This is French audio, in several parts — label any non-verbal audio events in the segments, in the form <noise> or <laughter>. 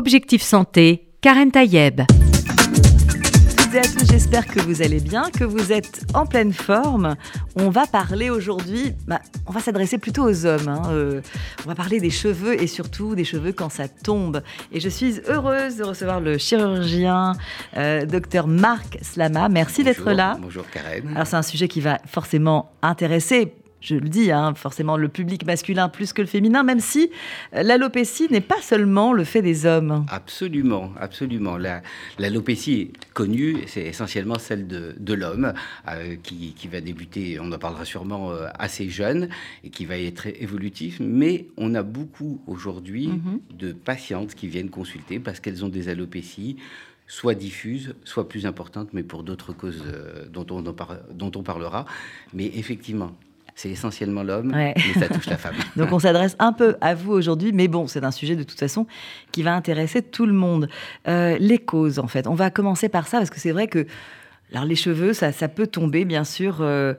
Objectif Santé, Karen Tayeb. À tous, j'espère que vous allez bien, que vous êtes en pleine forme. On va parler aujourd'hui, bah, on va s'adresser plutôt aux hommes. hein, euh, on va parler des cheveux et surtout des cheveux quand ça tombe. Et je suis heureuse de recevoir le chirurgien, euh, docteur Marc Slama. Merci d'être là. Bonjour Karen. Alors c'est un sujet qui va forcément intéresser, je le dis, hein, forcément le public masculin plus que le féminin, même si euh, l'alopécie n'est pas seulement le fait des hommes. Absolument, absolument. La- L'alopécie est connue, c'est essentiellement celle de, de l'homme euh, qui, qui va débuter, on en parlera sûrement euh, assez jeune et qui va être évolutif. Mais on a beaucoup aujourd'hui Mhm. de patientes qui viennent consulter parce qu'elles ont des alopécies soit diffuses, soit plus importantes, mais pour d'autres causes on dont on parlera. Mais effectivement, c'est essentiellement l'homme, Ouais. mais ça touche la femme. <laughs> Donc on s'adresse un peu à vous aujourd'hui, mais bon, c'est un sujet de toute façon qui va intéresser tout le monde. Euh, les causes, en fait. On va commencer par ça, parce que c'est vrai que alors, les cheveux, ça, ça peut tomber, bien sûr. euh,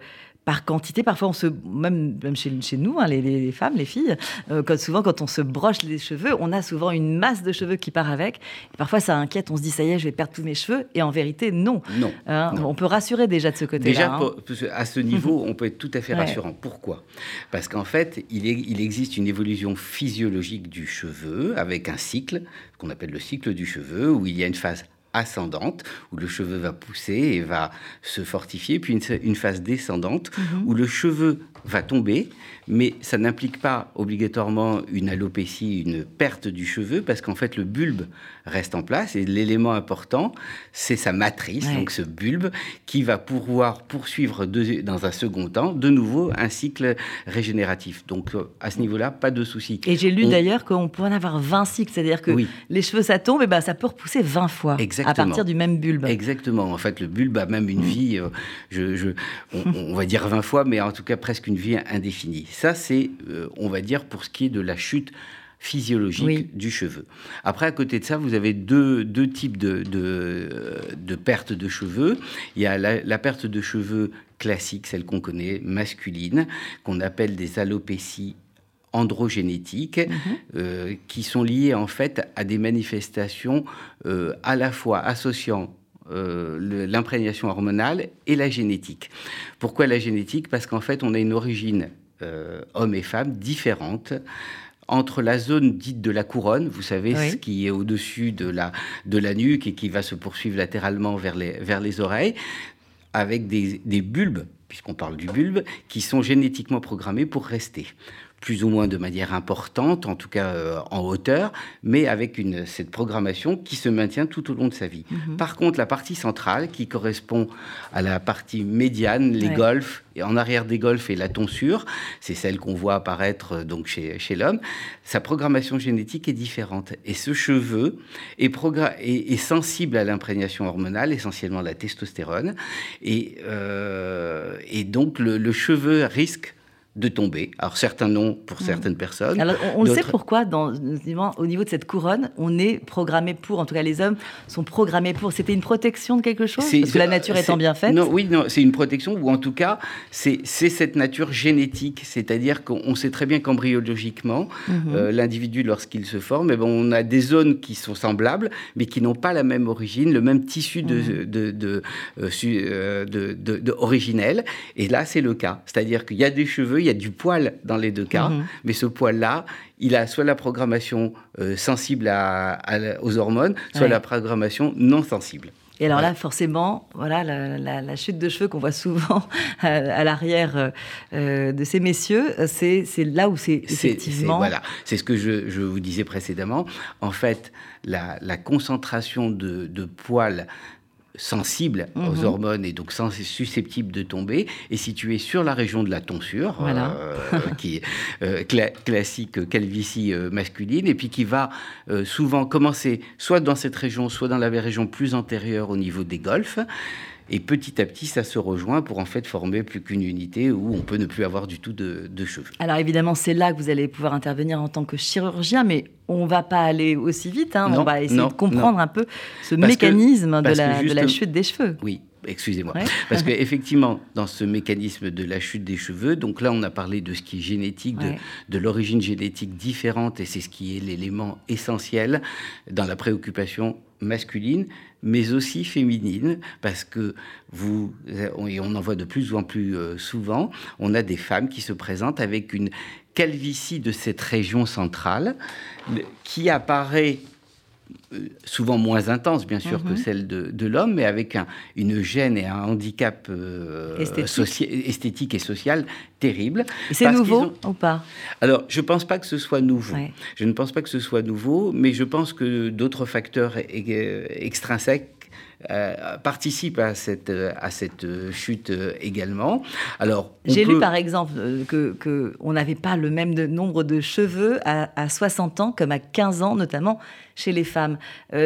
par quantité, parfois on se, même, même chez, chez nous, hein, les, femmes, les filles, euh, quand, souvent quand on se broche les cheveux, on a souvent une masse de cheveux qui part avec. Et parfois ça inquiète, on se dit ça y est, je vais perdre tous mes cheveux. Et en vérité, non. Non. Hein, non. on peut rassurer déjà de ce côté-là. Déjà, hein. à ce niveau, <laughs> on peut être tout à fait Ouais. rassurant. Pourquoi? Parce qu'en fait, il, est- il existe une évolution physiologique du cheveu avec un cycle qu'on appelle le cycle du cheveu, où il y a une phase ascendante, où le cheveu va pousser et va se fortifier, puis une, une phase descendante, Mhm. où le cheveu va tomber, mais ça n'implique pas obligatoirement une alopécie, une perte du cheveu, parce qu'en fait, le bulbe reste en place, et l'élément important, c'est sa matrice, Ouais. donc ce bulbe, qui va pouvoir poursuivre de- dans un second temps, de nouveau, un cycle régénératif. Donc, euh, à ce niveau-là, pas de souci. Et j'ai lu On- d'ailleurs qu'on pourrait en avoir 20 cycles, c'est-à-dire que Oui. les cheveux ça tombe, et ben ça peut repousser 20 fois à Exactement. partir du même bulbe. Exactement. En fait, le bulbe a même une vie, euh, je, je- on, on va dire 20 fois, mais en tout cas presque une vie indéfinie. Ça, c'est, euh, on va dire, pour ce qui est de la chute physiologique Oui. du cheveu. Après, à côté de ça, vous avez deux, deux types de, de, de perte de cheveux. Il y a la, la perte de cheveux classique, celle qu'on connaît, masculine, qu'on appelle des alopécies androgénétiques, euh, qui sont liées en fait à des manifestations euh, à la fois associant euh, l'imprégnation hormonale et la génétique. Pourquoi la génétique? Parce qu'en fait, on a une origine, euh, homme et femme, différente entre la zone dite de la couronne, vous savez, Oui. ce qui est au-dessus de la, de la nuque et qui va se poursuivre latéralement vers les, vers les oreilles, avec des, des bulbes, puisqu'on parle du bulbe, qui sont génétiquement programmés pour rester plus ou moins de manière importante, en tout cas euh, en hauteur, mais avec une, cette programmation qui se maintient tout au long de sa vie. Mhm. Par contre, la partie centrale, qui correspond à la partie médiane, les Ouais. golfs, et en arrière des golfs et la tonsure, c'est celle qu'on voit apparaître euh, donc chez, chez l'homme, sa programmation génétique est différente. Et ce cheveu est, progra- est- est sensible à l'imprégnation hormonale, essentiellement la testostérone, et, euh, et donc le, le cheveu risque de tomber. Alors certains non pour certaines personnes. Alors, on, on le sait pourquoi, dans, au niveau de cette couronne, on est programmé pour, en tout cas les hommes sont programmés pour. C'était une protection de quelque chose? Parce que la nature étant bien faite? Non, oui, non, c'est une protection, ou en tout cas, c'est cette nature génétique. C'est-à-dire qu'on on sait très bien qu'embryologiquement, Mhm. euh, l'individu, lorsqu'il se forme, eh ben, on a des zones qui sont semblables, mais qui n'ont pas la même origine, le même tissu de, de, de, euh, euh, de- de- de originel. Et là, c'est le cas. C'est-à-dire qu'il y a des cheveux, il y a du poil dans les deux cas, Mhm. mais ce poil-là, il a soit la programmation euh, sensible à- à la- aux hormones, soit Ouais. la programmation non sensible. Et alors là, forcément, voilà, la, la- la chute de cheveux qu'on voit souvent <laughs> à, à l'arrière euh, euh, de ces messieurs, c'est là où c'est effectivement. voilà, c'est ce que je, je vous disais précédemment. En fait, la, la concentration de, de poils sensibles aux Mhm. hormones et donc sans- susceptibles de tomber est située sur la région de la tonsure, Voilà. euh, qui est euh, cla- classique calvitie euh, masculine, et puis qui va souvent commencer soit dans cette région, soit dans la région plus antérieure au niveau des golfes. Et petit à petit, ça se rejoint pour en fait former plus qu'une unité où on peut ne plus avoir du tout de, de cheveux. Alors évidemment, c'est là que vous allez pouvoir intervenir en tant que chirurgien, mais on va pas aller aussi vite. hein. on Non, va essayer non, de comprendre un peu ce Parce que- mécanisme de la, de la justement- chute des cheveux. Oui, excusez-moi. Parce qu'effectivement, <laughs> dans ce mécanisme de la chute des cheveux, donc là, on a parlé de ce qui est génétique, de, de l'origine génétique différente, et c'est ce qui est l'élément essentiel dans la préoccupation masculine, mais aussi féminine, parce que vous, et on en voit de plus en plus euh, souvent, on a des femmes qui se présentent avec une calvitie de cette région centrale qui apparaît souvent moins intense, bien sûr, que mhm. celle de, l'homme, mais avec une gêne et un handicap euh, esthétique. et social terrible. C'est nouveau ou pas? Alors, je ne pense pas que ce soit nouveau. Je ne pense pas que ce soit nouveau, mais je pense que d'autres facteurs extrinsèques euh, participe à cette, euh, à cette euh, chute également. Alors, j'ai lu par exemple que, que on n'avait pas le même nombre de cheveux à, à, 60 ans comme à 15 ans, notamment chez les femmes.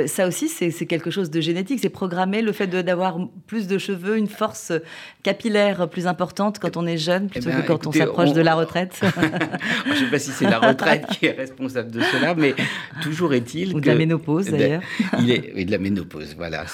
ça aussi, c'est quelque chose de génétique. C'est programmé le fait d'avoir plus de cheveux, une force capillaire plus importante quand on est jeune eh plutôt que quand on s'approche de la retraite. <laughs> <laughs> Je ne sais pas si c'est la retraite qui est responsable de cela, mais toujours est-il Ou de la ménopause d'ailleurs. <laughs> Il est oui, de la ménopause, voilà.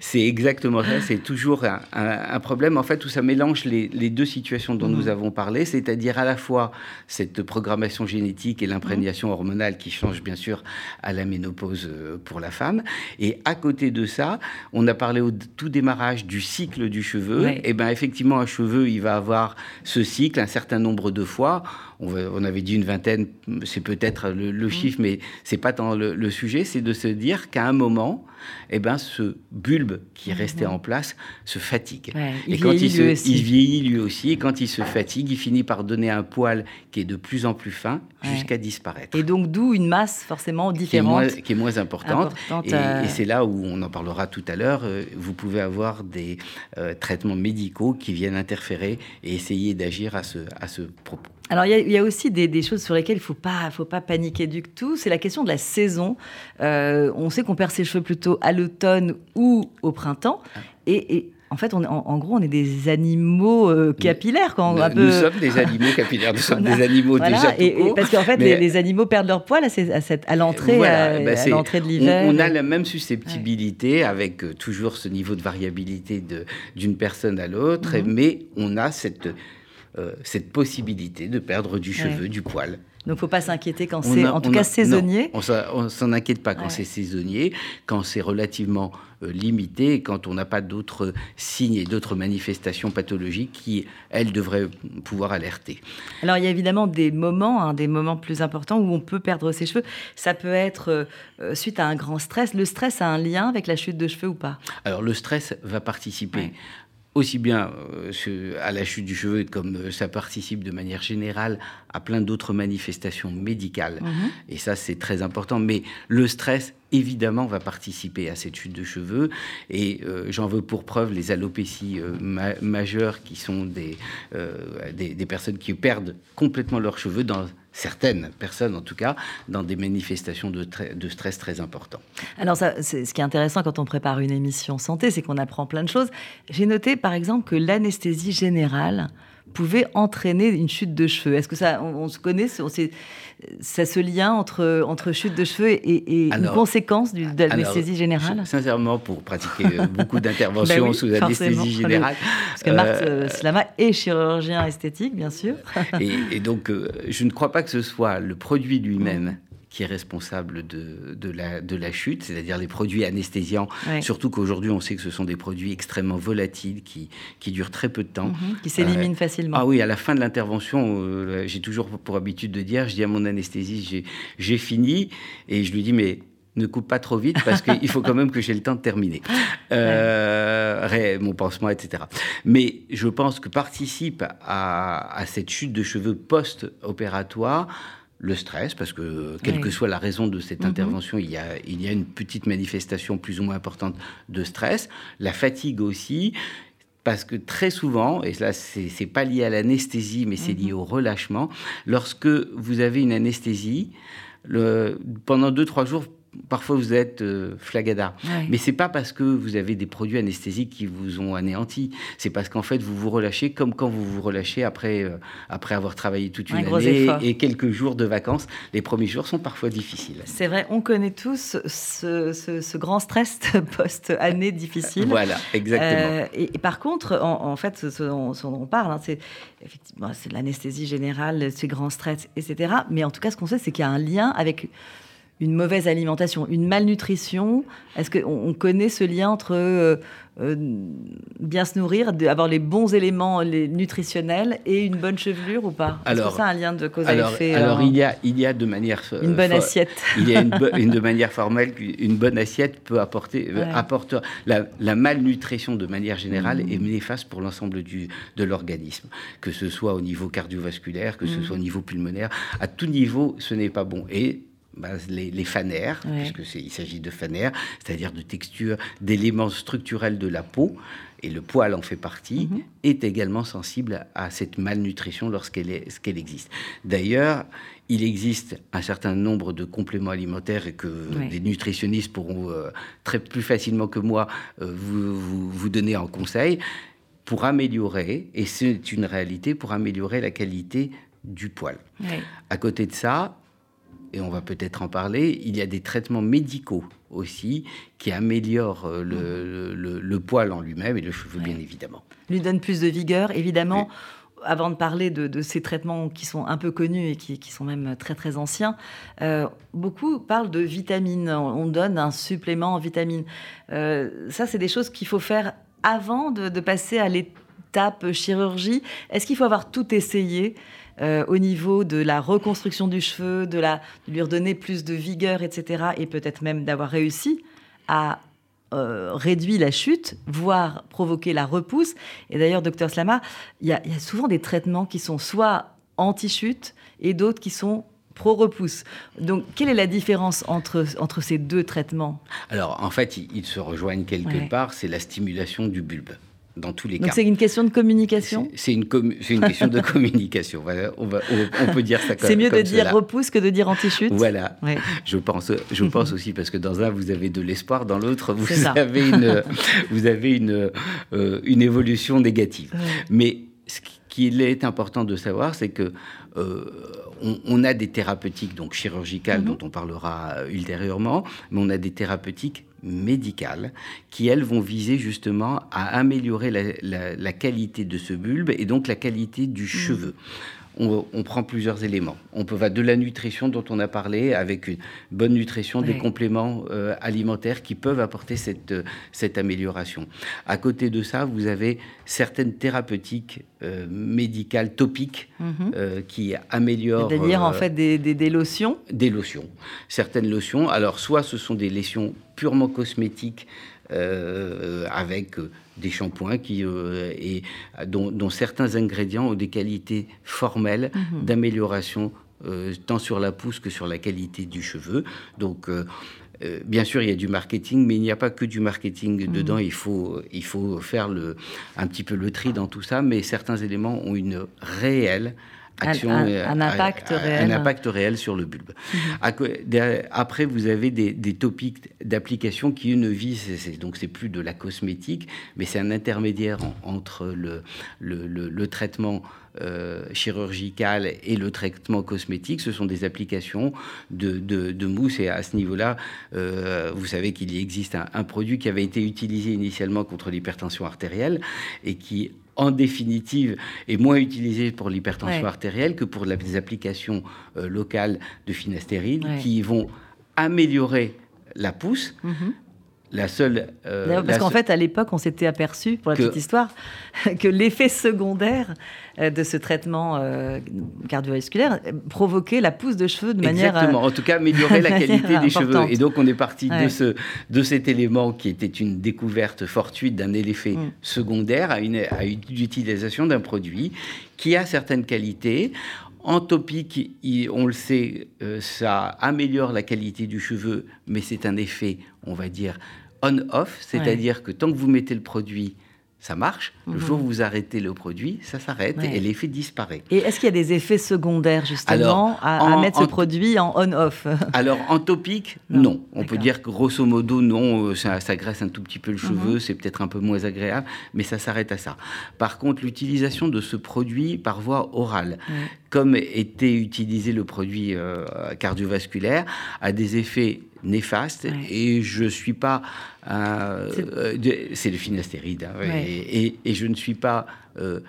C'est exactement ça. C'est toujours un, problème, en fait, où ça mélange les, deux situations dont nous mhm. avons parlé, c'est-à-dire à la fois cette programmation génétique et l'imprégnation hormonale qui change, bien sûr, à la ménopause euh, pour la femme. Et à côté de ça, on a parlé au tout démarrage du cycle du cheveu. Et bien, effectivement, un cheveu, il va avoir ce cycle un certain nombre de fois. On, avait dit une vingtaine, c'est peut-être le, mhm. chiffre, mais c'est pas tant le, sujet. C'est de se dire qu'à un moment, eh ben, ce bulbe qui mhm. restait en place se fatigue. et quand il, se, il, vieillit lui aussi, et quand il se fatigue, il finit par donner un poil qui est de plus en plus fin jusqu'à disparaître. Et donc d'où une masse forcément différente. Qui est moins, importante. Euh. et, c'est là où on en parlera tout à l'heure. Euh, vous pouvez avoir des euh, traitements médicaux qui viennent interférer et essayer d'agir à ce, à ce propos. Alors, il y, a aussi des, choses sur lesquelles il ne faut pas, faut pas paniquer du tout. C'est la question de la saison. Euh, on sait qu'on perd ses cheveux plutôt à l'automne ou au printemps. Et, en fait, on, en, gros, on est des animaux euh, capillaires. Quand nous, sommes des animaux capillaire, nous sommes <laughs> des animaux déjà tout et, Parce qu'en fait, les, animaux perdent leur poil à, à, l'entrée bah, de l'hiver. On, a la même susceptibilité avec euh, toujours ce niveau de variabilité d'une personne à l'autre, mhm. mais on a cette euh, cette possibilité de perdre du cheveu, du poil. Donc, faut pas s'inquiéter quand c'est, en tout cas, saisonnier. Non, on s'en inquiète pas quand c'est saisonnier, quand c'est relativement euh, limité, quand on n'a pas d'autres signes et d'autres manifestations pathologiques qui, elles, devraient pouvoir alerter. Alors, il y a évidemment des moments, hein, des moments plus importants où on peut perdre ses cheveux. Ça peut être euh, suite à un grand stress. Le stress a un lien avec la chute de cheveux ou pas? Alors, le stress va participer aussi bien euh, à la chute du cheveu comme euh, ça participe de manière générale à plein d'autres manifestations médicales. Mhm. Et ça, c'est très important. Mais le stress, évidemment, va participer à cette chute de cheveux. Et euh, j'en veux pour preuve les alopécies majeures qui sont des, des, des personnes qui perdent complètement leurs cheveux dans certaines personnes en tout cas, dans des manifestations de, stress très importants. Alors, ce qui est intéressant quand on prépare une émission santé, c'est qu'on apprend plein de choses. J'ai noté par exemple que l'anesthésie générale pouvait entraîner une chute de cheveux. Est-ce que ça, on, se connaît, on ça se lien entre, entre chute de cheveux et, une conséquence de l'anesthésie générale? Sincèrement, pour pratiquer euh, <laughs> beaucoup d'interventions ben sous anesthésie générale. Parce que Marc euh, Slama est chirurgien esthétique, bien sûr. <laughs> et, donc, euh, je ne crois pas que ce soit le produit lui-même qui est responsable de, de, la, de la chute, c'est-à-dire les produits anesthésiants. Surtout qu'aujourd'hui, on sait que ce sont des produits extrêmement volatiles qui, qui durent très peu de temps. Mhm, qui s'éliminent euh, facilement. Ah oui, à la fin de l'intervention, euh, j'ai toujours pour habitude de dire, je dis à mon anesthésiste, j'ai fini, et je lui dis, mais ne coupe pas trop vite parce qu'il faut quand même que j'ai le temps de terminer <laughs> euh, mon pansement, etc. Mais je pense que participe à, à cette chute de cheveux post-opératoire le stress, parce que quelle que soit la raison de cette mhm. intervention, il, y a, il y a une petite manifestation plus ou moins importante de stress, la fatigue aussi, parce que très souvent, et là c'est pas lié à l'anesthésie, mais c'est lié mhm. au relâchement, lorsque vous avez une anesthésie, le, pendant deux trois jours, parfois vous êtes euh, flagada. Mais c'est pas parce que vous avez des produits anesthésiques qui vous ont anéanti. C'est parce qu'en fait, vous vous relâchez comme quand vous vous relâchez après, euh, après avoir travaillé toute une année et quelques jours de vacances. Les premiers jours sont parfois difficiles. C'est vrai, on connaît tous ce, grand stress <laughs> post-année difficile. voilà, exactement. Euh, et, par contre, en, fait, ce, dont, on parle, hein, c'est effectivement c'est l'anesthésie générale, ces grands stress, etc. Mais en tout cas, ce qu'on sait, c'est qu'il y a un lien avec une mauvaise alimentation, une malnutrition Est-ce qu'on connaît ce lien entre euh, euh, bien se nourrir, avoir les bons éléments les nutritionnels et une bonne chevelure ou pas? Alors, c'est un lien de cause alors, à effet Alors, il, y a, il y a de manière... Une bonne assiette? Il y a une, <laughs> de manière formelle qu'une bonne assiette peut apporter... Euh, apporte, la, malnutrition, de manière générale, mmh. est néfaste pour l'ensemble de l'organisme. Que ce soit au niveau cardiovasculaire, que ce mmh. soit au niveau pulmonaire. À tout niveau, ce n'est pas bon. Et bah, les, les, fanères, puisqu'il s'agit de fanères, c'est-à-dire de texture, d'éléments structurels de la peau, et le poil en fait partie, mhm. est également sensible à cette malnutrition lorsqu'elle existe. D'ailleurs, il existe un certain nombre de compléments alimentaires et que des nutritionnistes pourront euh, très plus facilement que moi euh, vous, vous, donner en conseil pour améliorer, et c'est une réalité, pour améliorer la qualité du poil. À côté de ça, et on va peut-être en parler, il y a des traitements médicaux aussi qui améliorent euh, le, poil en lui-même et le cheveu, bien évidemment. Lui donne plus de vigueur, évidemment. Avant de parler de, ces traitements qui sont un peu connus et qui, sont même très très anciens, euh, beaucoup parlent de vitamines. On donne un supplément en vitamines. Euh, ça, c'est des choses qu'il faut faire avant de, de passer à l'étape chirurgie. Est-ce qu'il faut avoir tout essayé? Euh, au niveau de la reconstruction du cheveu, de, la, lui redonner plus de vigueur, etc. Et peut-être même d'avoir réussi à euh, réduire la chute, voire provoquer la repousse. Et d'ailleurs, docteur Slama, il y, a souvent des traitements qui sont soit anti-chute et d'autres qui sont pro-repousse. Donc, quelle est la différence entre, entre ces deux traitements? Alors, en fait, ils, se rejoignent quelque part, c'est la stimulation du bulbe dans tous les Donc cas. c'est une question de communication C'est une, une, question de communication. <laughs> on, va, on, peut dire ça comme C'est mieux de dire repousse que de dire anti-chute Voilà. Je pense, je pense aussi, parce que dans un, vous avez de l'espoir, dans l'autre, vous, avez une, <laughs> vous avez une, euh, une évolution négative. Mais ce qu'il est important de savoir, c'est que euh, on, a des thérapeutiques donc chirurgicales mhm. dont on parlera ultérieurement, mais on a des thérapeutiques médicales qui, elles, vont viser justement à améliorer la, qualité de ce bulbe et donc la qualité du mhm. cheveu on, prend plusieurs éléments. On peut va de la nutrition dont on a parlé, avec une bonne nutrition, des compléments euh, alimentaires qui peuvent apporter cette, euh, cette amélioration. À côté de ça, vous avez certaines thérapeutiques euh, médicales topiques mhm. qui améliorent. C'est-à-dire en fait des, des, lotions? Des lotions. Certaines lotions. Alors, soit ce sont des lotions purement cosmétiques avec des shampoings qui, euh, et, dont, certains ingrédients ont des qualités formelles mhm. d'amélioration euh, tant sur la pousse que sur la qualité du cheveu. Donc, euh, bien sûr, il y a du marketing, mais il n'y a pas que du marketing mhm. dedans. Il faut, il faut faire le, un petit peu le tri dans tout ça, mais certains éléments ont une réelle action, un, impact réel. un impact réel sur le bulbe. Mhm. Après, vous avez des, topics d'application qui ne visent, donc c'est plus de la cosmétique, mais c'est un intermédiaire entre le, le, traitement euh, chirurgical et le traitement cosmétique. Ce sont des applications de, de, mousse et à ce niveau-là, euh, vous savez qu'il existe un, un produit qui avait été utilisé initialement contre l'hypertension artérielle et qui en définitive, est moins utilisé pour l'hypertension artérielle que pour les applications euh, locales de finastéride qui vont améliorer la pousse, mhm. La seule. Euh, parce qu'en fait, à l'époque, on s'était aperçu, pour la petite histoire, <laughs> que l'effet secondaire euh, de ce traitement euh, cardiovasculaire provoquait la pousse de cheveux de manière. Exactement. En tout cas, améliorer <laughs> la qualité des cheveux. Et donc, on est parti de, ce, de cet élément qui était une découverte fortuite d'un effet mm. secondaire à une, à une utilisation d'un produit qui a certaines qualités. En topique, on le sait, ça améliore la qualité du cheveu, mais c'est un effet, on va dire, on-off, c'est-à-dire que tant que vous mettez le produit, ça marche. Le Mhm. jour où vous arrêtez le produit, ça s'arrête Ouais. et l'effet disparaît. Et est-ce qu'il y a des effets secondaires justement Alors, à, à en- mettre ce produit en on-off? <laughs> Alors, en topique, Non, non. On peut dire que grosso modo, non, euh, ça, ça graisse un tout petit peu le cheveu, Mhm. c'est peut-être un peu moins agréable, mais ça s'arrête à ça. Par contre, l'utilisation de ce produit par voie orale, comme était utilisé le produit euh, cardiovasculaire, a des effets néfastes Ouais. et je suis pas euh, C'est- euh, c'est le finastéride hein, Ouais. et, et- et je ne suis pas euh,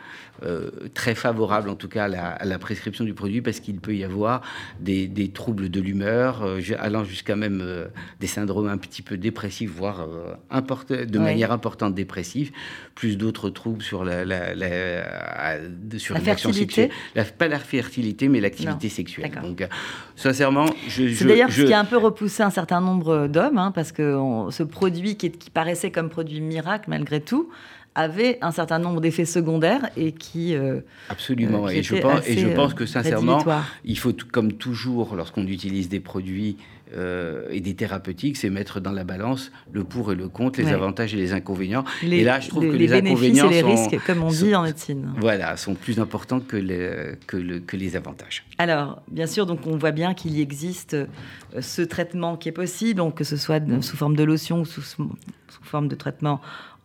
euh, très favorable en tout cas à la, à la prescription du produit parce qu'il peut y avoir des, des troubles de l'humeur allant jusqu'à même des syndromes un petit peu dépressifs voire de Ouais. manière importante dépressifs plus d'autres troubles sur la, la- la- de- sur fertilité sexuelle. Pas la fertilité mais l'activité sexuelle donc sincèrement je, C'est d'ailleurs je- ce qui a un peu repoussé un certain nombre d'hommes, hein, parce que on- ce produit qui, paraissait comme produit miracle malgré tout, avait un certain nombre d'effets secondaires et qui, euh, absolument euh, qui et je pense et je pense euh, que sincèrement rédhibitoires. Il faut, comme toujours, lorsqu'on utilise des produits euh, et des thérapeutiques, c'est mettre dans la balance le pour et le contre, les Ouais. avantages et les inconvénients. les, et là, je trouve les- que les les, bénéfices et inconvénients les sont, risques, comme on sont- dit en médecine. voilà, sont plus importants que les, que, le- que les avantages. Alors, bien sûr, donc on voit bien qu'il existe euh, ce traitement qui est possible, donc que ce soit sous forme de lotion ou sous, sous forme de traitement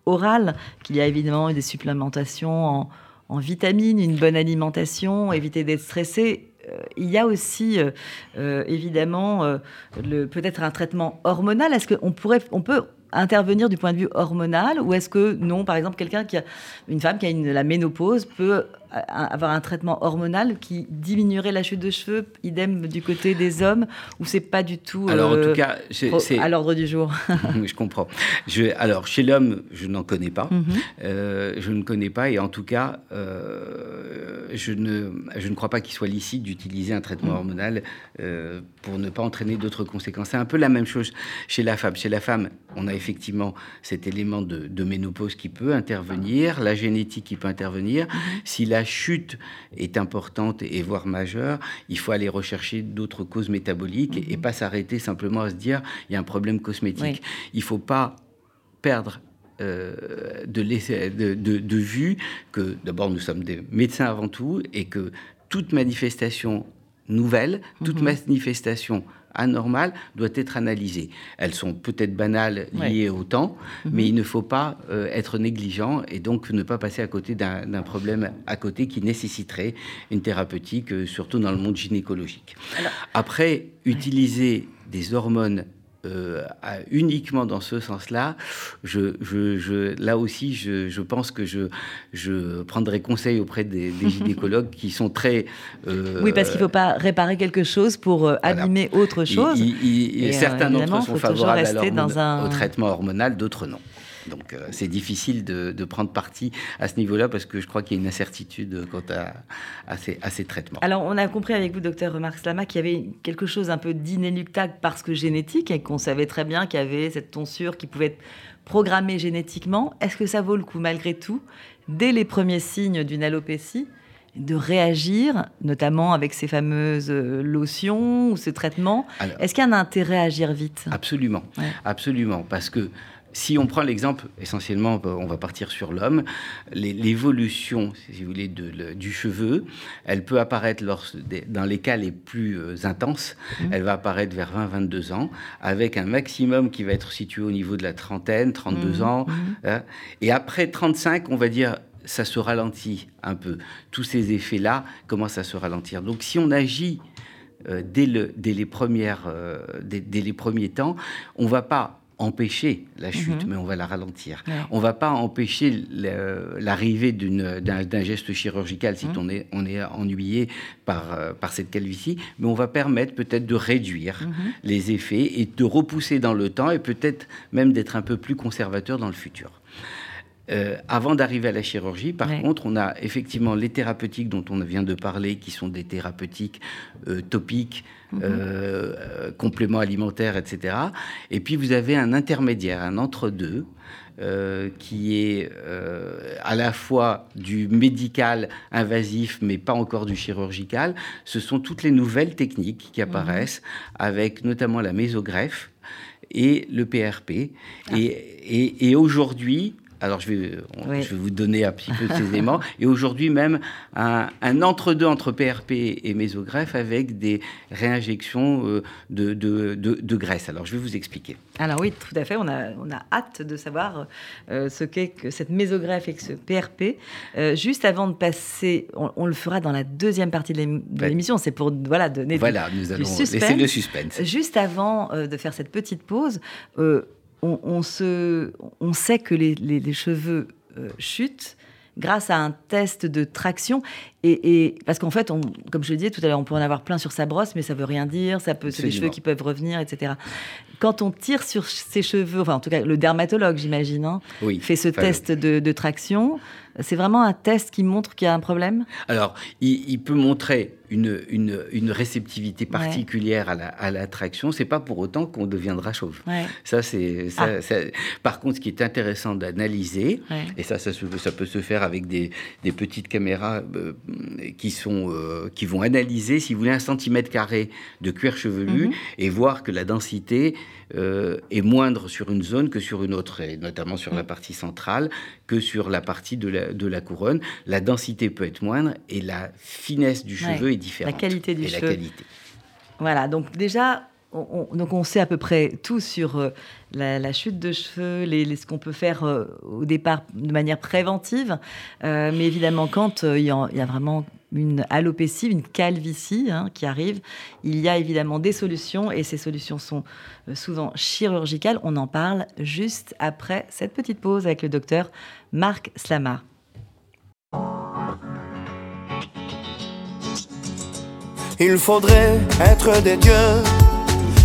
oral, qu'il y a évidemment des supplémentations en, en vitamines, une bonne alimentation, éviter d'être stressé. Il y a aussi euh, euh, évidemment euh, peut-être un traitement hormonal. Est-ce qu'on pourrait, on peut intervenir du point de vue hormonal ou est-ce que non, par exemple, quelqu'un qui a une femme qui a une, la ménopause peut avoir un traitement hormonal qui diminuerait la chute de cheveux, idem du côté des hommes, ou c'est pas du tout Alors, en euh, tout cas, c'est- à l'ordre du jour? <laughs> Je comprends. Je, alors, chez l'homme, je n'en connais pas. Mhm. Euh, je ne connais pas et en tout cas, euh, je, ne, je ne crois pas qu'il soit licite d'utiliser un traitement Mm. hormonal pour ne pas entraîner d'autres conséquences. C'est un peu la même chose chez la femme. Chez la femme, on a effectivement cet élément de, de ménopause qui peut intervenir, la génétique qui peut intervenir. Mm-hmm. Si la chute est importante et voire majeure, il faut aller rechercher d'autres causes métaboliques et, et pas s'arrêter simplement à se dire il y a un problème cosmétique. Oui. Il ne faut pas perdre euh, de, laisser- de, de- de vue que d'abord nous sommes des médecins avant tout et que toute manifestation nouvelle, toute Mhm. manifestation anormale doit être analysée. Elles sont peut-être banales liées au temps, mais il ne faut pas euh, être négligent et donc ne pas passer à côté d'un d'un problème à côté qui nécessiterait une thérapeutique, euh, surtout dans le monde gynécologique. Après, utiliser des hormones euh, à- uniquement dans ce sens-là, je, je, je- là aussi, je, je pense que je, je prendrai conseil auprès des, des <laughs> gynécologues qui sont très... euh, Oui, parce qu'il ne faut pas réparer quelque chose pour euh, Voilà. abîmer autre chose. ils- ils- Et, euh, certains d'entre évidemment, eux sont favorables à rester l'hormone- dans un- au traitement hormonal, d'autres non. Donc euh, c'est difficile de, de prendre parti à ce niveau-là parce que je crois qu'il y a une incertitude quant à, à, ces, à ces traitements. Alors, on a compris avec vous, docteur Marc Slama, qu'il y avait quelque chose un peu d'inéluctable parce que génétique et qu'on savait très bien qu'il y avait cette tonsure qui pouvait être programmée génétiquement. Est-ce que ça vaut le coup, malgré tout, dès les premiers signes d'une alopécie, de réagir, notamment avec ces fameuses euh, lotions ou ce traitement? Est-ce qu'il y a un intérêt à agir vite? Absolument, Ouais. absolument, parce que si on prend l'exemple, essentiellement, on va partir sur l'homme, l'évolution, si vous voulez, de, le- du cheveu, elle peut apparaître lors, dans les cas les plus euh, intenses, elle va apparaître vers 20-22 ans, avec un maximum qui va être situé au niveau de la trentaine, 32 Mhm, ans, mhm. hein. et après 35, on va dire, ça se ralentit un peu. Tous ces effets-là commencent à se ralentir. Donc si on agit euh, dès, le, dès, les premières, euh, dès, dès les premiers temps, on va pas empêcher la chute, Mhm. mais on va la ralentir. Ouais. On va pas empêcher l'arrivée d'une- d'un d'un geste chirurgical si Mhm. on, est, on est ennuyé par, euh, par cette calvitie, mais on va permettre peut-être de réduire Mhm. les effets et de repousser dans le temps et peut-être même d'être un peu plus conservateur dans le futur. Euh, avant d'arriver à la chirurgie, par Ouais. contre, on a effectivement les thérapeutiques dont on vient de parler, qui sont des thérapeutiques euh, topiques, Mhm. euh, compléments alimentaires, etc. Et puis vous avez un intermédiaire, un entre-deux, euh, qui est euh, à la fois du médical invasif, mais pas encore du chirurgical. Ce sont toutes les nouvelles techniques qui apparaissent, avec notamment la mésogreffe et le PRP. Et, et- et aujourd'hui, alors je vais, je vais vous donner un petit peu ces <laughs> éléments. Et aujourd'hui même, un, entre-deux entre PRP et mésogreffe avec des réinjections euh, de, de, de, graisse. Alors je vais vous expliquer. Alors oui, tout à fait. On a, on a hâte de savoir euh, ce qu'est que cette mésogreffe et que ce PRP. Euh, juste avant de passer, on, le fera dans la deuxième partie de l'émission. C'est pour voilà, donner voilà, nous allons laisser le suspense. Juste avant de faire cette petite pause, on, se, on sait que les, cheveux euh, chutent grâce à un test de traction. Et, parce qu'en fait, comme je le disais tout à l'heure, on peut en avoir plein sur sa brosse, mais ça veut rien dire. Ça peut, c'est des cheveux qui peuvent revenir, etc. Quand on tire sur ses cheveux, enfin en tout cas le dermatologue, j'imagine, hein, fait ce test de, traction. C'est vraiment un test qui montre qu'il y a un problème? Alors, il, peut montrer une, une, réceptivité particulière à l'attraction. La, à c'est pas pour autant qu'on deviendra chauve. Ça, c'est, ah. par contre, ce qui est intéressant d'analyser, et ça, ça, ça, peut se faire avec des, des petites caméras euh, qui, sont, euh, qui vont analyser, si vous voulez, un centimètre carré de cuir chevelu mhm. et voir que la densité euh, est moindre sur une zone que sur une autre, et notamment sur la mm. partie centrale que sur la partie de la, de la couronne. La densité peut être moindre et la finesse du cheveu est différente. La qualité du et cheveu. La qualité. Voilà, donc déjà, on, donc on sait à peu près tout sur euh, la, chute de cheveux, ce qu'on peut faire euh, au départ de manière préventive. mais évidemment, quand il y, a vraiment une alopécie, une calvitie hein, qui arrive, il y a évidemment des solutions et ces solutions sont euh, souvent chirurgicales. On en parle juste après cette petite pause avec le docteur Marc Slamar. Il faudrait être des dieux,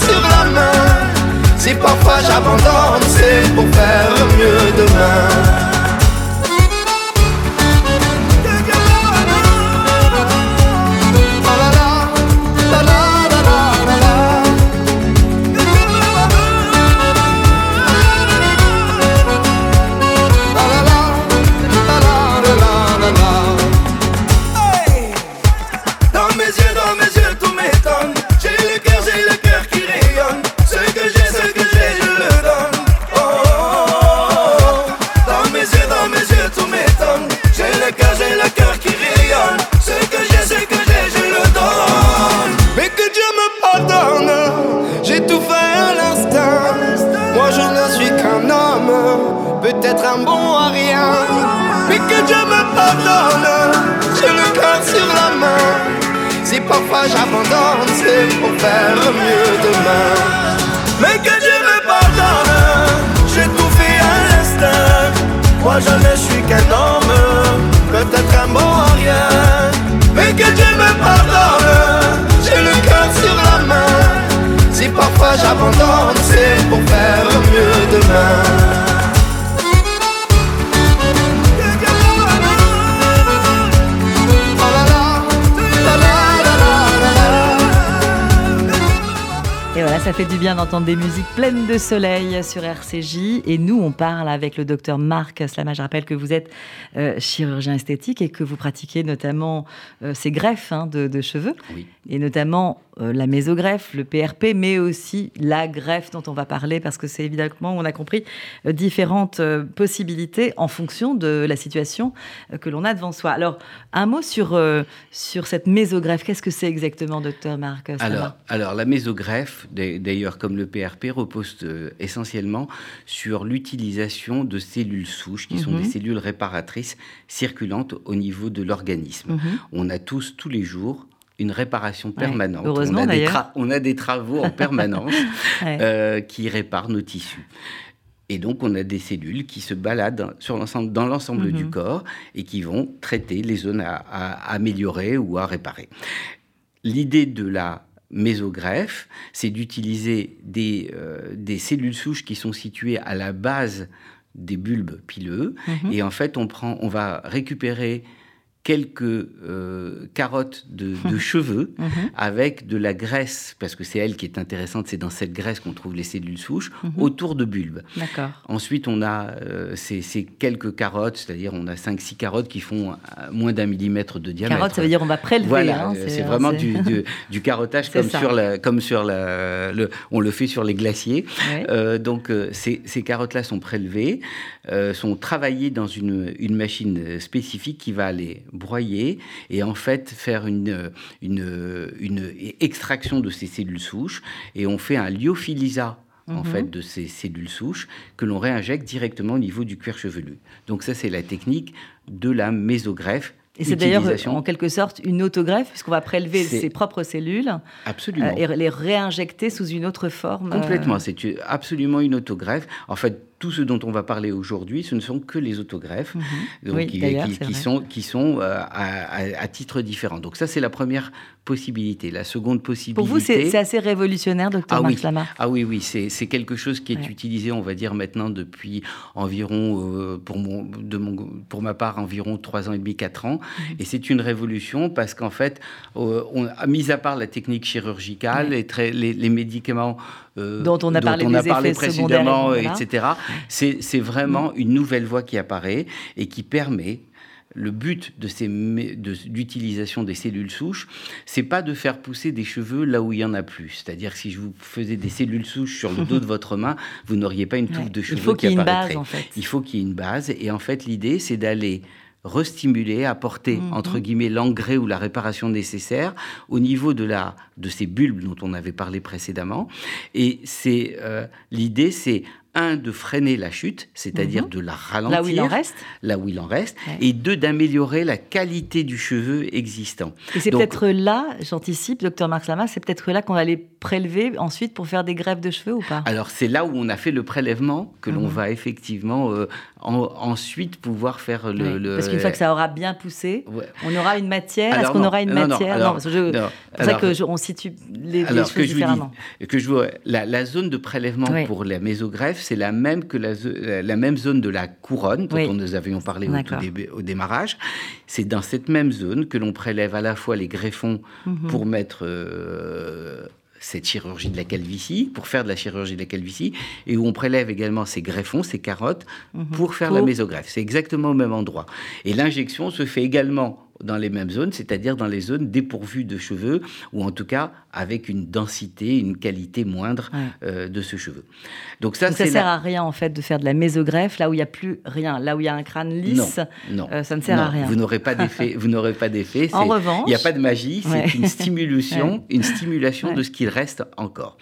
Sur la main. Si parfois j'abandonne, c'est pour faire mieux demain. Et voilà, ça fait du bien d'entendre des musiques pleines de soleil sur RCJ. Et nous, on parle avec le docteur Marc Slama. Je rappelle que vous êtes euh, chirurgien esthétique et que vous pratiquez notamment euh, ces greffes hein, de, de, cheveux. Oui. Et notamment euh, la mésogreffe, le PRP, mais aussi la greffe dont on va parler parce que c'est évidemment, on a compris, différentes possibilités en fonction de la situation que l'on a devant soi. Alors, un mot sur, sur cette mésogreffe. Qu'est-ce que c'est exactement, docteur Marc alors, alors, la mésogreffe, d'ailleurs comme le PRP, repose euh, essentiellement sur l'utilisation de cellules souches, qui sont des mhm. cellules réparatrices circulantes au niveau de l'organisme. Mhm. On a tous, tous les jours, une réparation permanente. heureusement, on, a des on a des travaux en <laughs> permanence euh, qui réparent nos tissus. Et donc, on a des cellules qui se baladent sur dans l'ensemble du mhm. corps et qui vont traiter les zones à améliorer ou à réparer. L'idée de la mésogreffe, c'est d'utiliser des, euh, des, cellules souches qui sont situées à la base des bulbes pileux. Mhm. Et en fait, on, prend, on va récupérer quelques euh, carottes de, <laughs> cheveux mhm. avec de la graisse, parce que c'est elle qui est intéressante, c'est dans cette graisse qu'on trouve les cellules souches, mhm. autour de bulbes. Ensuite, on a euh, ces, quelques carottes, c'est-à-dire on a 5-6 carottes qui font euh, moins d'un millimètre de diamètre. Carottes, ça veut dire on va prélever. Voilà, hein, c'est vraiment du, du, <laughs> carottage comme sur, la, comme sur la, le, on le fait sur les glaciers. donc ces, ces carottes-là sont prélevées, sont travaillées dans une, une machine spécifique qui va aller broyer et en fait faire une, une, une extraction de ces cellules souches et on fait un lyophilisat en mhm. fait de ces cellules souches que l'on réinjecte directement au niveau du cuir chevelu. Donc ça c'est la technique de la mésogreffe et c'est d'ailleurs en quelque sorte une autogreffe, puisqu'on va prélever ses propres cellules absolument. Euh, et les réinjecter sous une autre forme. Complètement, euh. c'est absolument une autogreffe. En fait, tout ce dont on va parler aujourd'hui, ce ne sont que les autogreffes, mhm. qui, sont, qui sont euh, à, titre différent. Donc ça, c'est la première possibilité. La seconde possibilité... Pour vous, c'est assez révolutionnaire, docteur ah, Max oui. Ah oui, oui, c'est quelque chose qui est utilisé, on va dire, maintenant depuis environ, euh, pour, mon, de mon, pour ma part, environ 3 ans et demi, 4 ans. Et c'est une révolution parce qu'en fait, euh, on, mis à part la technique chirurgicale, et très, les médicaments euh, dont on a parlé, précédemment, etc. C'est vraiment une nouvelle voie qui apparaît et qui permet le but de ces d'utilisation des cellules souches, c'est pas de faire pousser des cheveux là où il y en a plus. C'est-à-dire si je vous faisais des cellules souches sur le dos de votre main, vous n'auriez pas une touffe de cheveux il faut qu'il y ait une base, en fait. Il faut qu'il y ait une base. Et en fait, l'idée, c'est d'aller restimuler, apporter mhm. entre guillemets l'engrais ou la réparation nécessaire au niveau de la de ces bulbes dont on avait parlé précédemment. Et c'est euh, l'idée, c'est un, de freiner la chute, c'est-à-dire mhm. de la ralentir. Là où il en reste. Là où il en reste. Et deux, d'améliorer la qualité du cheveu existant. Et c'est peut-être là, j'anticipe, docteur Marc Lama, c'est peut-être là qu'on va les prélever ensuite pour faire des greffes de cheveux ou pas? Alors c'est là où on a fait le prélèvement que l'on mhm. va effectivement euh, ensuite pouvoir faire le. Parce qu'une fois que ça aura bien poussé, on aura une matière. Est-ce qu'on aura une matière? Non, c'est vrai qu'on situe les, les choses que différemment. Je que je vois, la, zone de prélèvement pour la mésogreffe, c'est la même que la, la, même zone de la couronne dont nous avions parlé au, démarrage. C'est dans cette même zone que l'on prélève à la fois les greffons mhm. pour mettre euh, cette chirurgie de la calvitie, pour faire de la chirurgie de la calvitie, et où on prélève également ces greffons, ces carottes, mhm. pour faire la mésogreffe. C'est exactement au même endroit. Et l'injection se fait également dans les mêmes zones, c'est-à-dire dans les zones dépourvues de cheveux, ou en tout cas avec une densité, une qualité moindre euh, de ce cheveu. Donc ça, ça sert à rien en fait de faire de la mésogreffe là où il n'y a plus rien, là où il y a un crâne lisse. Non, euh, ça ne sert à rien. Vous n'aurez pas d'effet. vous n'aurez pas d'effet. En revanche, il n'y a pas de magie. C'est une stimulation, <laughs> une stimulation de ce qu'il reste encore.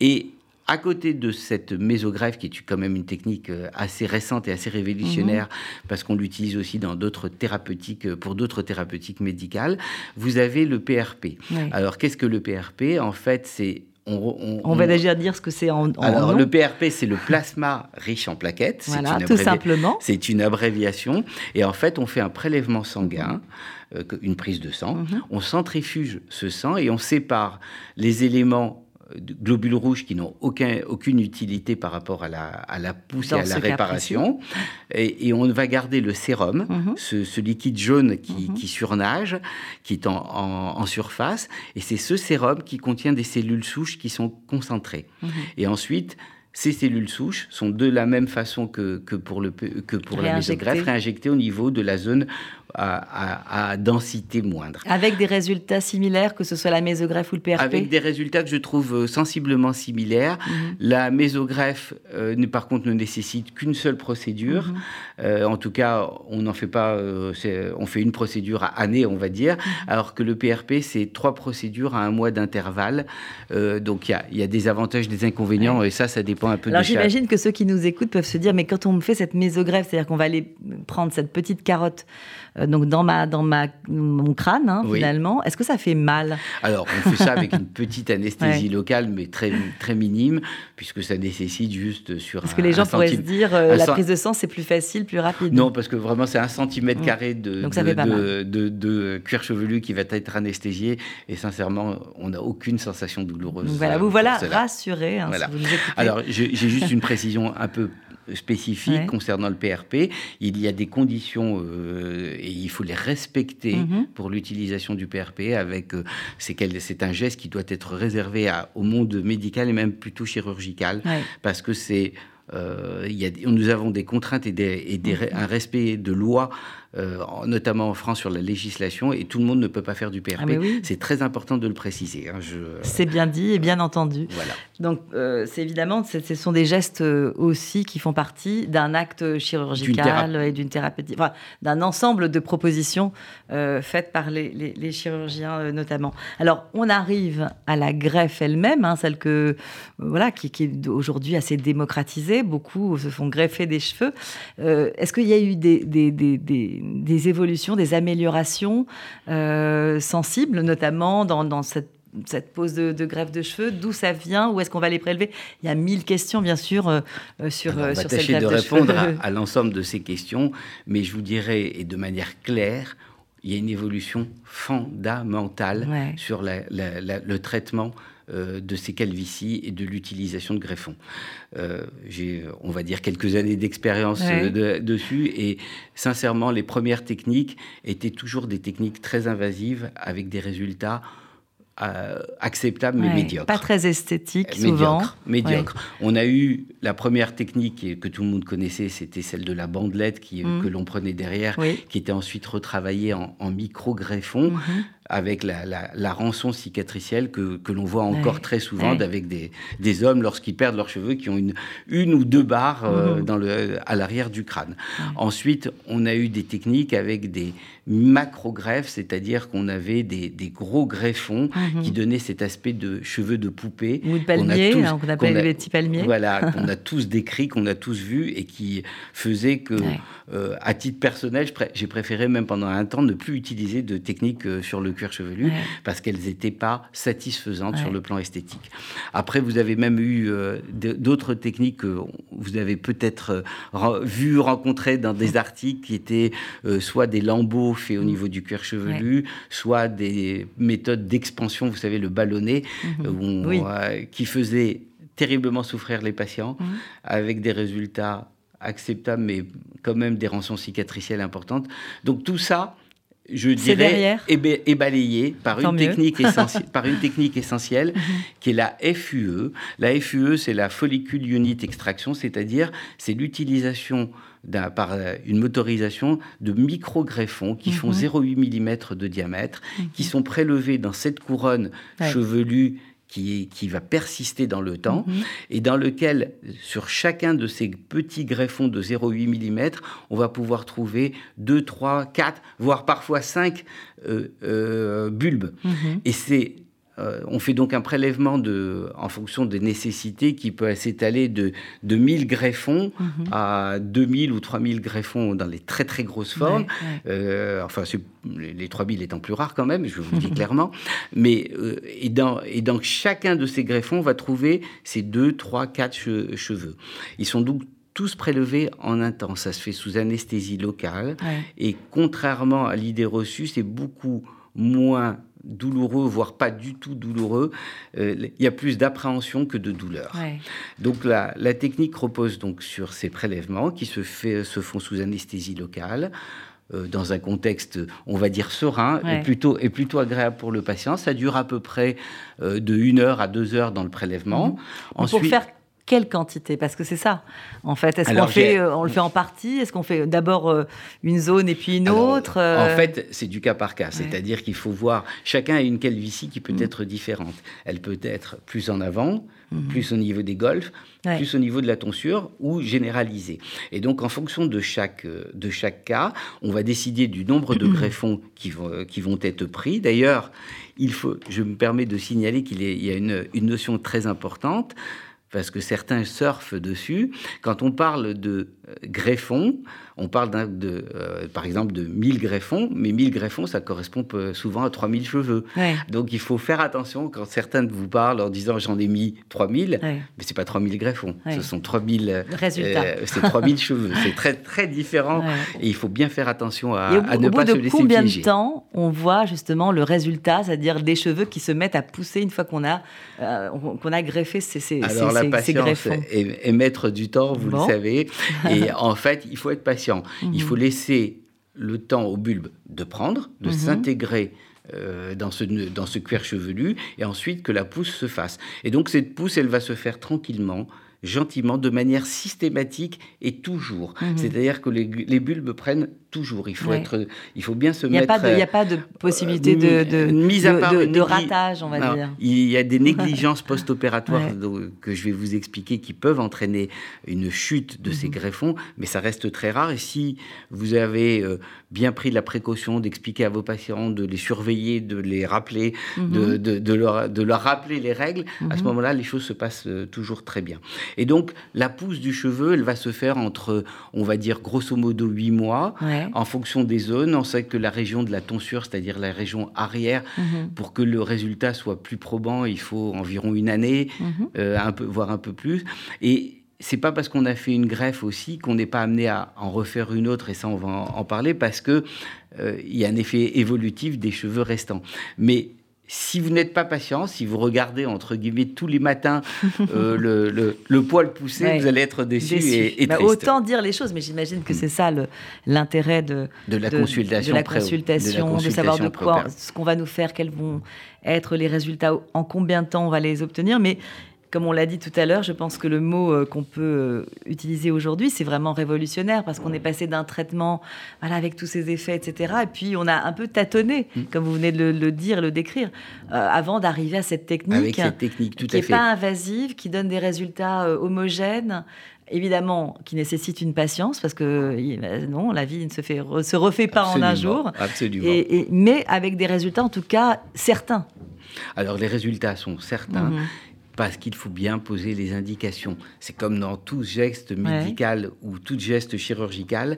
Et à côté de cette mésogreffe, qui est quand même une technique euh, assez récente et assez révolutionnaire, mhm. parce qu'on l'utilise aussi dans d'autres thérapeutiques, euh, pour d'autres thérapeutiques médicales, vous avez le PRP. Alors, qu'est-ce que le PRP En fait, c'est on, va déjà dire ce que c'est en, Alors, le PRP, c'est le plasma riche en plaquettes. Voilà, tout simplement. C'est une abréviation. Et en fait, on fait un prélèvement sanguin, euh, une prise de sang. Mhm. On centrifuge ce sang et on sépare les éléments globules rouges qui n'ont aucun, aucune utilité par rapport à la, à la pousse et à la réparation. Et, on va garder le sérum, mhm. ce, liquide jaune qui, mhm. qui, surnage, qui est en, en, surface. Et c'est ce sérum qui contient des cellules souches qui sont concentrées. Mhm. Et ensuite, ces cellules souches sont de la même façon que, que pour, le, que pour la mésogreffe, réinjectées au niveau de la zone à, densité moindre. Avec des résultats similaires, que ce soit la mésogreffe ou le PRP Avec des résultats que je trouve euh, sensiblement similaires. Mhm. La mésogreffe, euh, par contre, ne nécessite qu'une seule procédure. Mhm. Euh, en tout cas, on n'en fait pas, on fait une procédure à année, on va dire, mhm. alors que le PRP, c'est trois procédures à un mois d'intervalle. donc il y, y a, des avantages, des inconvénients, et ça, ça dépend un peu alors, j'imagine que ceux qui nous écoutent peuvent se dire, mais quand on me fait cette mésogreffe, c'est-à-dire qu'on va aller prendre cette petite carotte euh, donc dans ma dans ma mon crâne hein, finalement. Est-ce que ça fait mal? Alors on fait ça avec une petite anesthésie <laughs> locale, mais très très minime, puisque ça nécessite juste sur. Parce que les gens pourraient se dire euh, la prise de sang c'est plus facile, plus rapide. Non, parce que vraiment c'est un centimètre mm. carré de de, de, cuir chevelu qui va être anesthésié, et sincèrement on n'a aucune sensation douloureuse. voilà, vous voilà rassuré. Hein, Alors j'ai juste une précision un peu spécifiques concernant le PRP. Il y a des conditions euh, et il faut les respecter mhm. pour l'utilisation du PRP. Avec euh, c'est un geste qui doit être réservé à, au monde médical et même plutôt chirurgical parce que c'est euh, il y a, nous avons des contraintes et, des, et des, mhm. un respect de loi euh, notamment en France sur la législation, et tout le monde ne peut pas faire du PRP. Ah, c'est très important de le préciser. Hein, c'est bien dit et bien entendu. Voilà. Donc, euh, c'est évidemment, ce sont des gestes euh, aussi qui font partie d'un acte chirurgical et d'une enfin, d'un ensemble de propositions faites par les, chirurgiens notamment. Alors, on arrive à la greffe elle-même, hein, celle que voilà, qui, est aujourd'hui assez démocratisée. Beaucoup se font greffer des cheveux. Est-ce qu'il y a eu des, des, des des évolutions, des améliorations euh, sensibles, notamment dans, cette cette pose de, greffe de cheveux, d'où ça vient, où est-ce qu'on va les prélever? Il y a mille questions, bien sûr, euh, euh, sur, Alors, on va tâcher de, répondre à, l'ensemble de ces questions, mais je vous dirais, et de manière claire, il y a une évolution fondamentale sur le traitement euh, de ces calvities et de l'utilisation de greffons. Euh, j'ai, on va dire, quelques années d'expérience euh, dessus et sincèrement, les premières techniques étaient toujours des techniques très invasives avec des résultats acceptables mais médiocres. Pas très esthétiques, souvent. Médiocres. On a eu la première technique que tout le monde connaissait, c'était celle de la bandelette qui, mm. que l'on prenait derrière, qui était ensuite retravaillée en, micro-greffon. Mm-hmm avec la, la, rançon cicatricielle que, que l'on voit encore très souvent avec des, des, hommes lorsqu'ils perdent leurs cheveux qui ont une, une ou deux barres euh, dans le, à l'arrière du crâne. Ensuite, on a eu des techniques avec des macro-greffes, c'est-à-dire qu'on avait des, des, gros greffons mhm. qui donnaient cet aspect de cheveux de poupée. Ou de palmier, qu'on hein, appelle les petits palmiers. Voilà, <laughs> qu'on a tous décrit, qu'on a tous vu et qui faisait que, euh, à titre personnel, j'ai préféré même pendant un temps ne plus utiliser de techniques euh, sur le cuir chevelu parce qu'elles n'étaient pas satisfaisantes sur le plan esthétique. Après, vous avez même eu euh, d'autres techniques que vous avez peut-être euh, vu, rencontrer dans des articles qui étaient euh, soit des lambeaux faits au mm. niveau du cuir chevelu, soit des méthodes d'expansion, vous savez, le ballonnet, mm-hmm. qui faisaient terriblement souffrir les patients mm. avec des résultats acceptables, mais quand même des rançons cicatricielles importantes. Donc tout ça, je dirais, est, balayé par une, technique <laughs> essentielle, par une technique essentielle mhm. qui est la FUE. La FUE, c'est la follicule unit extraction, c'est-à-dire c'est l'utilisation par euh, une motorisation de micro-greffons qui font 0,8 mhm. mm de diamètre, qui mhm. sont prélevés dans cette couronne chevelue qui, va persister dans le temps mhm. et dans lequel, sur chacun de ces petits greffons de 0,8 mm, on va pouvoir trouver 2, 3, 4, voire parfois 5 euh, euh, bulbes. Mhm. Et c'est euh, on fait donc un prélèvement de, en fonction des nécessités qui peut s'étaler de, de 1000 greffons mhm. à 2000 ou 3000 greffons dans les très très grosses formes. Euh, enfin, les 3000 étant plus rares quand même, je vous le dis <laughs> clairement. Mais euh, et, dans, et dans chacun de ces greffons, on va trouver ces 2, 3, 4 cheveux. Ils sont donc tous prélevés en un temps. Ça se fait sous anesthésie locale. Et contrairement à l'idée reçue, c'est beaucoup moins douloureux, voire pas du tout douloureux. il y a plus d'appréhension que de douleur. Donc la, la, technique repose donc sur ces prélèvements qui se, fait, se font sous anesthésie locale. Euh, dans un contexte, on va dire, serein et, plutôt, et plutôt agréable pour le patient. Ça dure à peu près euh, de 1 heure à 2 heures dans le prélèvement. Mmh. Ensuite, pour faire quelle quantité? Parce que c'est ça, en fait. Est-ce qu'on fait, euh, on le fait en partie? Est-ce qu'on fait d'abord une zone et puis une autre En fait, c'est du cas par cas. C'est-à-dire qu'il faut voir, chacun a une calvitie qui peut mmh. être différente. Elle peut être plus en avant, Mhm. plus au niveau des golfs, plus au niveau de la tonsure ou généralisée. Et donc, en fonction de chaque, euh, de chaque cas, on va décider du nombre de <clears throat> greffons qui vont, euh, qui vont être pris. D'ailleurs, il faut, je me permets de signaler qu'il y a une, une notion très importante parce que certains surfent dessus. Quand on parle de greffons, on parle de, euh, par exemple de 1000 greffons, mais 1000 greffons, ça correspond souvent à 3000 cheveux. Donc il faut faire attention quand certains de vous parlent en disant j'en ai mis 3000, mais c'est pas 3000 greffons, ce sont 3000 euh, <laughs> c'est 3000 cheveux, <laughs> c'est très très différent. Et il faut bien faire à, à ne pas se laisser combien de temps on voit justement le résultat, c'est-à-dire des cheveux qui se mettent à pousser une fois qu'on a qu'on a greffé ces, ces, Alors la patience est, maître du temps, vous le savez, et <laughs> <laughs> en fait il faut être patient il faut mhm. laisser le temps au bulbe de prendre, de mhm. s'intégrer euh, dans, ce, dans ce cuir chevelu, et ensuite que la pousse se fasse. Et donc cette pousse, elle va se faire tranquillement, gentiment, de manière systématique et toujours. Mhm. C'est-à-dire que les, les, bulbes prennent toujours. Il faut, être, il faut bien se mettre. Il n'y a pas de possibilité de, de, mise à part de, ratage, on va dire. Il y a des <laughs> négligences post-opératoires que je vais vous expliquer qui peuvent entraîner une chute de ces mhm. greffons, mais ça reste très rare. Et si vous avez euh, bien pris la précaution d'expliquer à vos patients, de les surveiller, de les rappeler, de, mhm. leur, de leur rappeler les règles, à ce mhm. moment-là, les choses se passent euh, toujours très bien. Et donc, la pousse du cheveu, elle va se faire entre, on va dire, grosso modo, 8 mois. En fonction des zones, on sait que la région de la tonsure, c'est-à-dire la région arrière, mhm. pour que le résultat soit plus probant, il faut environ une année, mhm. euh, un peu, voire un peu plus. Et c'est pas parce qu'on a fait une greffe aussi qu'on n'est pas amené à en refaire une autre, et ça on va en, parler, parce que euh, il y a un effet évolutif des cheveux restants. Mais si vous n'êtes pas patient, si vous regardez entre guillemets tous les matins euh, <laughs> le, le, poil poussé, vous allez être déçu, et, bah, Autant dire les choses, mais j'imagine que c'est ça l'intérêt de, de, la consultation, de, la consultation, de, savoir de quoi, ce qu'on va nous faire, quels vont être les résultats, en combien de temps on va les obtenir. Mais comme on l'a dit tout à l'heure, je pense que le mot euh, qu'on peut euh, utiliser aujourd'hui, c'est vraiment révolutionnaire parce qu'on est passé d'un traitement voilà, avec tous ses effets, etc. Et puis on a un peu tâtonné, mm. comme vous venez de le, dire, le décrire, euh, avant d'arriver à cette technique, technique qui n'est pas invasive, qui donne des résultats homogènes évidemment qui nécessite une patience parce que non, la vie ne se, fait, se refait pas en un jour. Absolument. Et, mais avec des résultats en tout cas certains. Alors les résultats sont certains. Mm-hmm parce qu'il faut bien poser les indications. C'est comme dans tout geste médical ou tout geste chirurgical.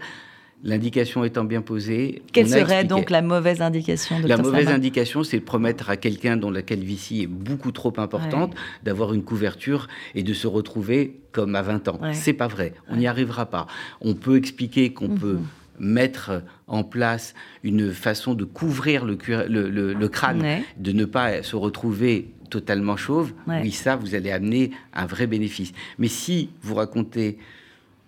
L'indication étant bien posée. Quelle serait donc la mauvaise indication La mauvaise indication, c'est de promettre à quelqu'un dont la calvitie est beaucoup trop importante d'avoir une couverture et de se retrouver comme à 20 ans. C'est pas vrai. On n'y arrivera pas. On peut expliquer qu'on mhm. peut mettre en place une façon de couvrir le, le, crâne, de ne pas se retrouver totalement chauve, oui, ça, vous allez amener un vrai bénéfice. Mais si vous racontez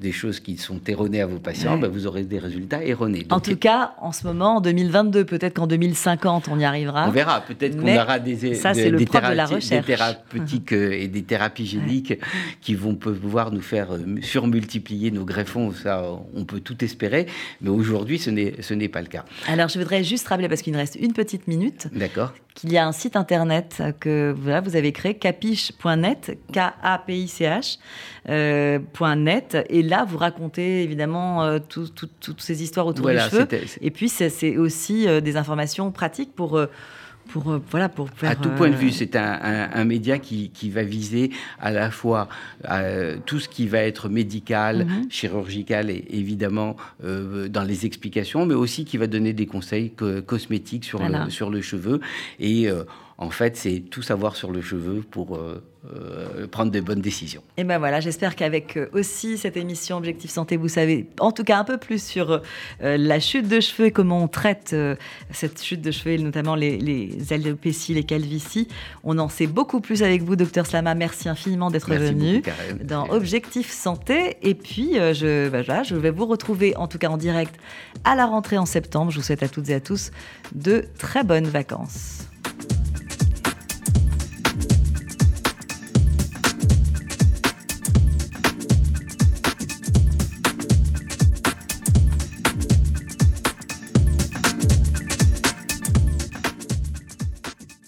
des choses qui sont erronées à vos patients, bah, vous aurez des résultats erronés. en tout cas, en ce moment, en 2022, peut-être qu'en 2050, on y arrivera. On verra, peut-être qu'on aura des, ça, des, de la des thérapeutiques euh, et des thérapies géniques qui vont pouvoir nous faire euh, surmultiplier nos greffons. Ça, on peut tout espérer, mais aujourd'hui, ce n'est pas le cas. Alors, je voudrais juste rappeler, parce qu'il nous reste une petite minute, D'accord. qu'il y a un site internet que voilà, vous avez créé, capiche.net, K-A-P-I-C-H, euh, .net, et là, vous racontez évidemment euh, toutes ces histoires autour des cheveux. Et puis, c'est aussi euh, des informations pratiques pour. Euh, pour, voilà, pour à tout point de vue, c'est un, média qui, va viser à la fois tout ce qui va être médical, mhm. chirurgical et évidemment dans les explications, mais aussi qui va donner des conseils cosmétiques sur, le, sur le cheveu. Et en fait, c'est tout savoir sur le cheveu pour euh, euh, prendre des bonnes décisions. Et ben voilà, j'espère qu'avec euh, aussi cette émission Objectif Santé, vous savez en tout cas un peu plus sur la chute de cheveux et comment on traite cette chute de cheveux, et notamment les, les alopécies, les calvities. On en sait beaucoup plus avec vous, docteur Slama. Merci infiniment d'être venu dans Objectif Santé. Et puis, je, ben je vais vous retrouver en tout cas en direct à la rentrée en septembre. Je vous souhaite à toutes et à tous de très bonnes vacances.